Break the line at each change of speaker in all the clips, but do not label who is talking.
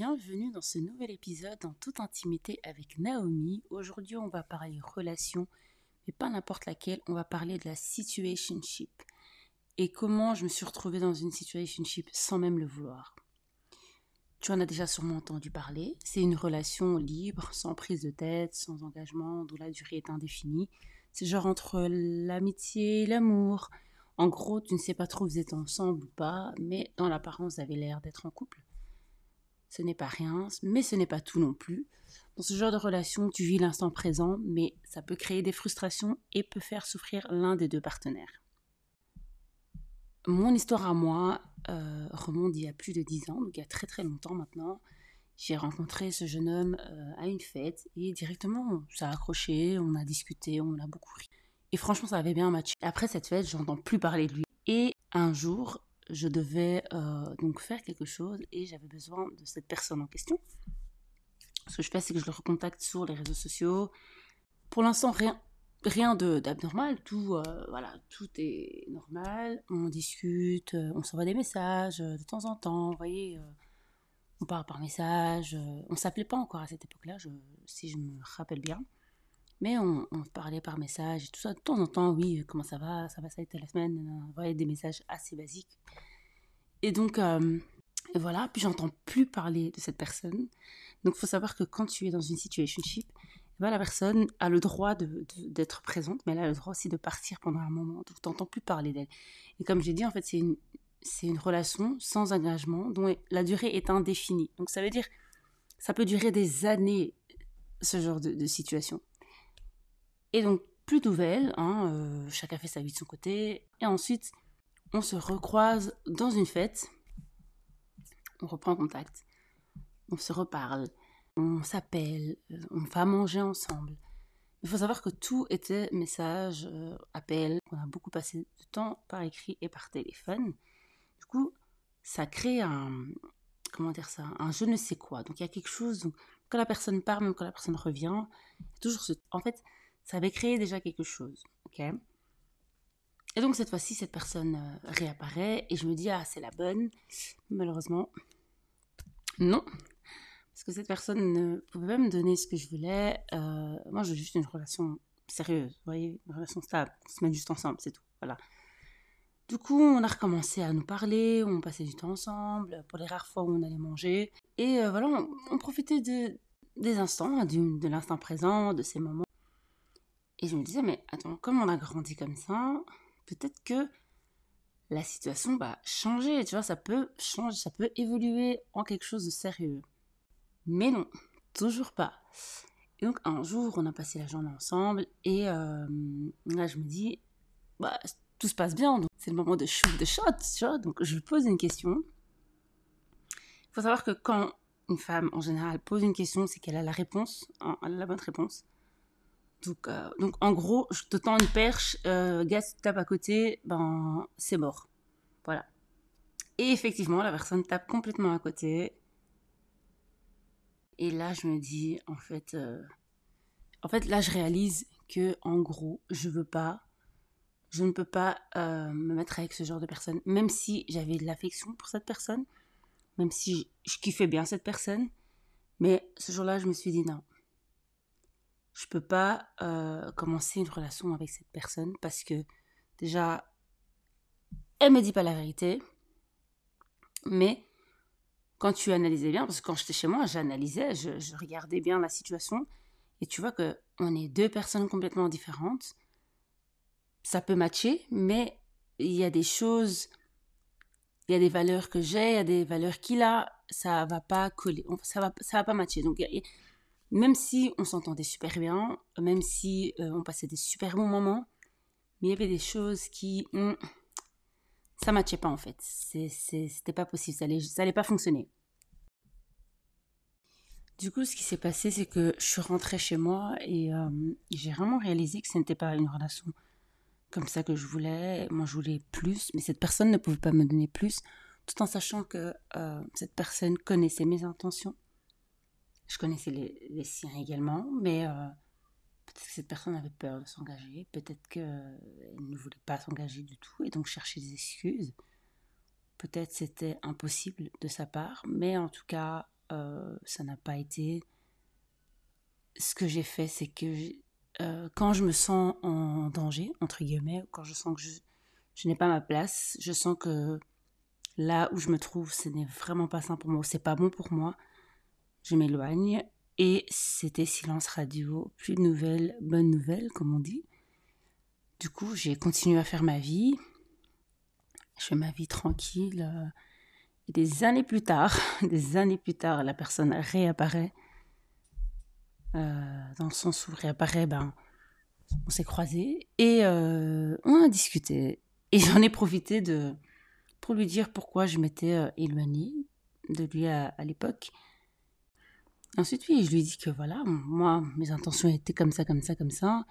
bienvenue dans ce nouvel épisode en toute intimité avec Naomi. Aujourd'hui, on va parler relation, mais pas n'importe laquelle, on va parler de la situationship et comment je me suis retrouvée dans une situationship sans même le vouloir. Tu en as déjà sûrement entendu parler. C'est une relation libre, sans prise de tête, sans engagement, dont la durée est indéfinie. C'est genre entre l'amitié et l'amour. En gros, tu ne sais pas trop vous êtes ensemble ou pas, mais dans l'apparence, vous avez l'air d'être en couple ce n'est pas rien, mais ce n'est pas tout non plus. Dans ce genre de relation, tu vis l'instant présent, mais ça peut créer des frustrations et peut faire souffrir l'un des deux partenaires. Mon histoire à moi euh, remonte il y a plus de dix ans, donc il y a très très longtemps maintenant. J'ai rencontré ce jeune homme euh, à une fête et directement ça a accroché, on a discuté, on a beaucoup ri. Et franchement, ça avait bien matché. Après cette fête, j'entends plus parler de lui. Et un jour, je devais euh, donc faire quelque chose et j'avais besoin de cette personne en question. Ce que je fais, c'est que je le recontacte sur les réseaux sociaux. Pour l'instant, rien, rien d'abnormal, tout, euh, voilà, tout est normal. On discute, euh, on s'envoie des messages de temps en temps, vous voyez, on parle par message. on s'appelait pas encore à cette époque-là, si je me rappelle bien. Mais on, parlait par message et tout ça. De temps en temps, oui, comment ça va? Ça va, ça a été la semaine? On voyait des messages assez basiques. Et donc, euh, voilà. Puis j'entends plus parler de cette personne. Donc, faut savoir que quand tu es dans une situationship, eh ben, la personne a le droit d'être présente, mais elle a le droit aussi de partir pendant un moment. Donc, tu n'entends plus parler d'elle. Et comme j'ai dit, en fait, c'est une, une relation sans engagement dont la durée est indéfinie. Donc, ça veut dire ça peut durer des années, ce genre de situation. Et donc, plus de nouvelles, hein, euh, chacun fait sa vie de son côté. Et ensuite, on se recroise dans une fête, on reprend contact, on se reparle, on s'appelle, euh, on va manger ensemble. Il faut savoir que tout était message, euh, appel, on a beaucoup passé de temps par écrit et par téléphone. Du coup, ça crée un, comment dire ça, un je ne sais quoi. Donc il y a quelque chose, donc, quand la personne part, même quand la personne revient, toujours ce, en fait, ça avait créé déjà quelque chose. ok? Et donc cette fois-ci, cette personne euh, réapparaît et je me dis, ah, c'est la bonne. Malheureusement, non. Parce que cette personne ne pouvait pas me donner ce que je voulais. Euh, moi, je veux juste une relation sérieuse, vous voyez, une relation stable. On se met juste ensemble, c'est tout. Voilà. Du coup, on a recommencé à nous parler, on passait du temps ensemble, pour les rares fois où on allait manger. Et euh, voilà, on, profitait de, des instants, de l'instant présent, de ces moments et je me disais, mais attends, comme on a grandi comme ça, peut-être que la situation va changer, tu vois, ça peut changer, ça peut évoluer en quelque chose de sérieux. Mais non, toujours pas. Et donc un jour, on a passé la journée ensemble et euh, là, je me dis, bah, tout se passe bien, donc c'est le moment de shoot de shot, tu vois. Donc je pose une question. Il faut savoir que quand une femme, en général, pose une question, c'est qu'elle a la réponse, hein, a la bonne réponse. Donc, euh, donc en gros, je te tends une perche, euh, gaz tape à côté, ben c'est mort. Voilà. Et effectivement, la personne tape complètement à côté. Et là, je me dis, en fait, euh, en fait, là, je réalise que, en gros, je veux pas, je ne peux pas euh, me mettre avec ce genre de personne, même si j'avais de l'affection pour cette personne, même si je kiffais bien cette personne. Mais ce jour-là, je me suis dit non, je peux pas euh, commencer une relation avec cette personne parce que déjà, elle me dit pas la vérité. Mais quand tu analysais bien, parce que quand j'étais chez moi, j'analysais, je, regardais bien la situation, et tu vois que on est deux personnes complètement différentes. Ça peut matcher, mais il y a des choses, il y a des valeurs que j'ai, il y a des valeurs qu'il a, ça va pas coller, ça va, va pas matcher. Donc même si on s'entendait super bien, même si euh, on passait des super bons moments, mais il y avait des choses qui... Hmm, ça matchait pas en fait. C'était pas possible, ça allait pas fonctionner. Du coup, ce qui s'est passé, c'est que je suis rentrée chez moi et euh, j'ai vraiment réalisé que ce n'était pas une relation comme ça que je voulais. Moi, je voulais plus, mais cette personne ne pouvait pas me donner plus, tout en sachant que euh, cette personne connaissait mes intentions je connaissais les, siens également, mais euh, peut-être que cette personne avait peur de s'engager, peut-être qu'elle ne voulait pas s'engager du tout et donc chercher des excuses. Peut-être c'était impossible de sa part, mais en tout cas, euh, ça n'a pas été. Ce que j'ai fait, c'est que euh, quand je me sens en danger, entre guillemets, quand je sens que je, je n'ai pas ma place, je sens que là où je me trouve, ce n'est vraiment pas sain pour moi, c'est pas bon pour moi, je m'éloigne. Et c'était silence radio, plus de nouvelles, bonnes nouvelles, comme on dit. Du coup, j'ai continué à faire ma vie. Je fais ma vie tranquille. Euh, et des années plus tard, des années plus tard, la personne réapparaît. Euh, dans le sens où réapparaît, ben, on s'est croisés et euh, on a discuté. Et j'en ai profité de, pour lui dire pourquoi je m'étais éloignée de lui à, à l'époque. Ensuite, oui, je lui dit que voilà, moi, mes intentions étaient comme ça, comme ça, comme ça.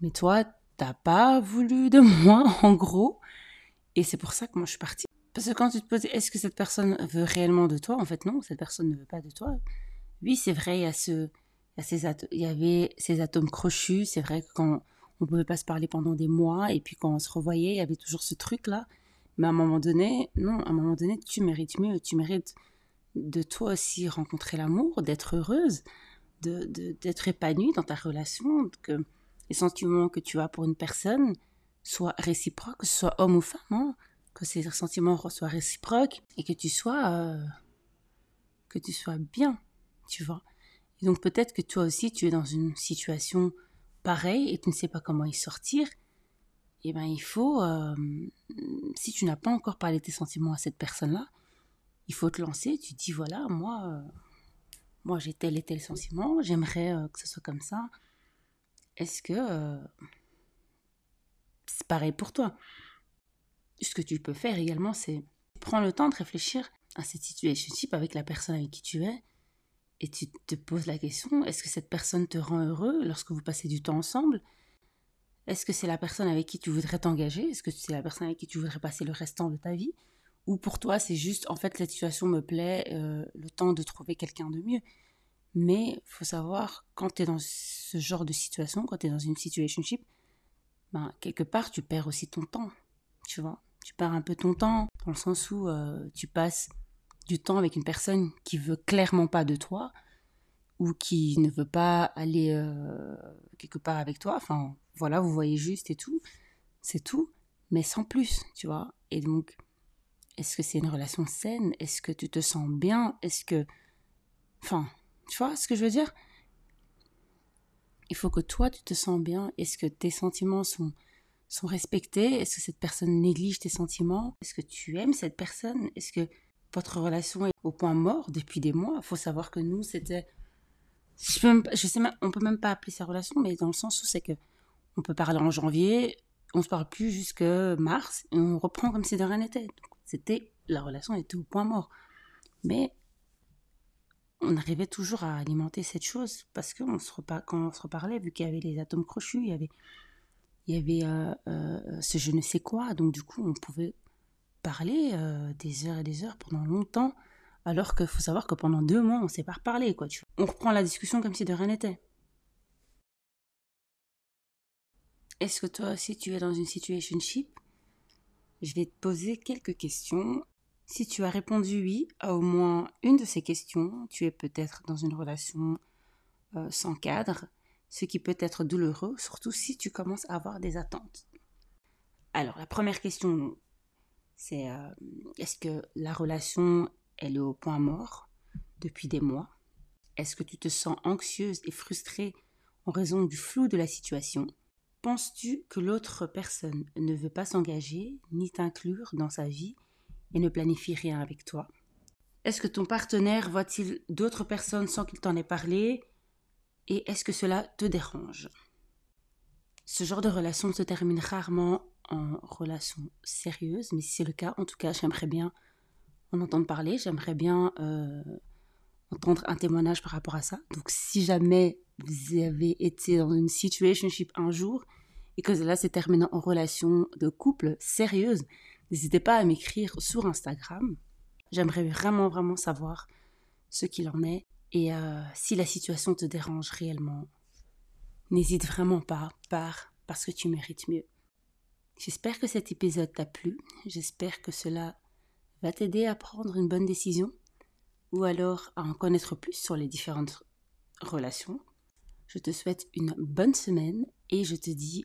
Mais toi, t'as pas voulu de moi, en gros. Et c'est pour ça que moi je suis partie. Parce que quand tu te poses, est-ce que cette personne veut réellement de toi? En fait, non, cette personne ne veut pas de toi. Oui, c'est vrai, il y, a ce, il y avait ces atomes crochus. C'est vrai que quand on pouvait pas se parler pendant des mois, et puis quand on se revoyait, il y avait toujours ce truc-là. Mais à un moment donné, non, à un moment donné, tu mérites mieux. Tu mérites de toi aussi rencontrer l'amour, d'être heureuse, d'être de, d'être épanouie dans ta relation, que les sentiments que tu as pour une personne soient réciproques, que ce soit homme ou femme, hein, que ces sentiments soient réciproques et que tu sois euh, que tu sois bien, tu vois. Et donc peut-être que toi aussi tu es dans une situation pareille et tu ne sais pas comment y sortir. Eh ben il faut, euh, si tu n'as pas encore parlé tes sentiments à cette personne-là, il faut te lancer. Tu dis voilà, moi, euh, moi j'ai tel et tel sentiment, j'aimerais que ce soit comme ça. Est-ce que euh, c'est pareil pour toi? Ce que tu peux faire également, c'est prendre le temps de réfléchir à cette situation avec la personne avec qui tu es et tu te poses la question est-ce que cette personne te rend heureux lorsque vous passez du temps ensemble? Est-ce que c'est la personne avec qui tu voudrais t'engager? Est-ce que c'est la personne avec qui tu voudrais passer le restant de ta vie? Ou pour toi, c'est juste en fait, cette situation me plaît, euh, le temps de trouver quelqu'un de mieux mais faut savoir, quand tu es dans ce genre de situation, quand tu es dans une situationship, ben, quelque part, tu perds aussi ton temps. Tu vois Tu perds un peu ton temps, dans le sens où euh, tu passes du temps avec une personne qui veut clairement pas de toi, ou qui ne veut pas aller euh, quelque part avec toi. Enfin, voilà, vous voyez juste et tout. C'est tout, mais sans plus, tu vois. Et donc, est-ce que c'est une relation saine? Est-ce que tu te sens bien? Est-ce que. Enfin, tu vois ce que je veux dire? Il faut que toi, tu te sens bien. Est-ce que tes sentiments sont, sont respectés? Est-ce que cette personne néglige tes sentiments? Est-ce que tu aimes cette personne? Est-ce que votre relation est au point mort depuis des mois? Il faut savoir que nous, c'était... Je, sais même, on peut même pas appeler ça relation, mais dans le sens où c'est que on peut parler en janvier, on se parle plus jusque mars, et on reprend comme si de rien n'était. C'était la relation était au point mort. Mais on arrivait toujours à alimenter cette chose parce que se quand on se reparlait, vu qu'il y avait les atomes crochus, il y avait, il y avait euh, euh, ce je ne sais quoi, donc du coup on pouvait parler euh, des heures et des heures pendant longtemps, alors qu'il faut savoir que pendant deux mois on ne s'est pas reparlé, quoi. Tu On reprend la discussion comme si de rien n'était. Est-ce que toi aussi tu es dans une situation ship Je vais te poser quelques questions. Si tu as répondu oui à au moins une de ces questions, tu es peut-être dans une relation euh, sans cadre, ce qui peut être douloureux, surtout si tu commences à avoir des attentes. Alors, la première question, c'est euh, est-ce que la relation, est au point mort depuis des mois? Est-ce que tu te sens anxieuse et frustrée en raison du flou de la situation? Penses-tu que l'autre personne ne veut pas s'engager ni t'inclure dans sa vie et ne planifie rien avec toi? Est-ce que ton partenaire voit-il d'autres personnes sans qu'il t'en ait parlé? Et est-ce que cela te dérange? Ce genre de relation se termine rarement en relation sérieuse, mais si c'est le cas, en tout cas, j'aimerais bien en entendre parler, j'aimerais bien euh, entendre un témoignage par rapport à ça. Donc si jamais vous avez été dans une situationship un jour et que cela s'est terminé en relation de couple sérieuse, N'hésitez pas à m'écrire sur Instagram. J'aimerais vraiment, vraiment savoir ce qu'il en est. Et euh, si la situation te dérange réellement, n'hésite vraiment pas, pars parce que tu mérites mieux. J'espère que cet épisode t'a plu. J'espère que cela va t'aider à prendre une bonne décision. ou alors à en connaître plus sur les différentes relations. Je te souhaite une bonne semaine et je te dis